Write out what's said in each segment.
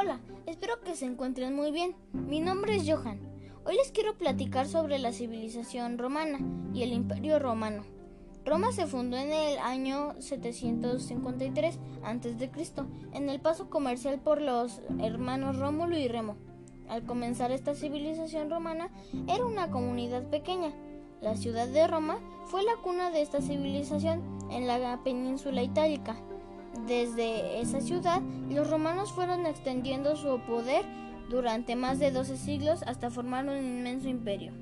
Hola, espero que se encuentren muy bien. Mi nombre es Johan. Hoy les quiero platicar sobre la civilización romana y el imperio romano. Roma se fundó en el año 753 a.C. en el paso comercial por los hermanos Rómulo y Remo. Al comenzar esta civilización romana era una comunidad pequeña. La ciudad de Roma fue la cuna de esta civilización en la península itálica. Desde esa ciudad, los romanos fueron extendiendo su poder durante más de 12 siglos hasta formar un inmenso imperio.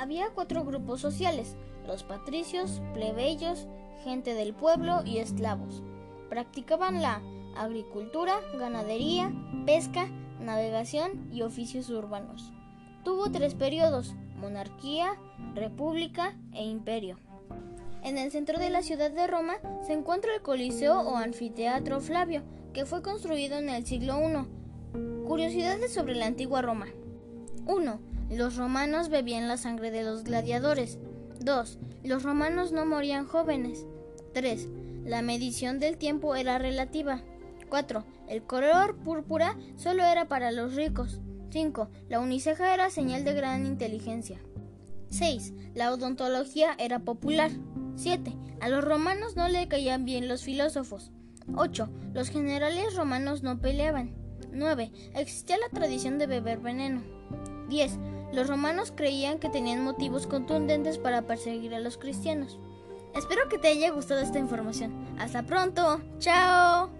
Había cuatro grupos sociales, los patricios, plebeyos, gente del pueblo y esclavos. Practicaban la agricultura, ganadería, pesca, navegación y oficios urbanos. Tuvo tres periodos, monarquía, república e imperio. En el centro de la ciudad de Roma se encuentra el Coliseo o Anfiteatro Flavio, que fue construido en el siglo I. Curiosidades sobre la antigua Roma. 1. Los romanos bebían la sangre de los gladiadores. 2. Los romanos no morían jóvenes. 3. La medición del tiempo era relativa. 4. El color púrpura solo era para los ricos. 5. La uniceja era señal de gran inteligencia. 6. La odontología era popular. 7. A los romanos no le caían bien los filósofos. 8. Los generales romanos no peleaban. 9. Existía la tradición de beber veneno. 10. Los romanos creían que tenían motivos contundentes para perseguir a los cristianos. Espero que te haya gustado esta información. Hasta pronto. Chao.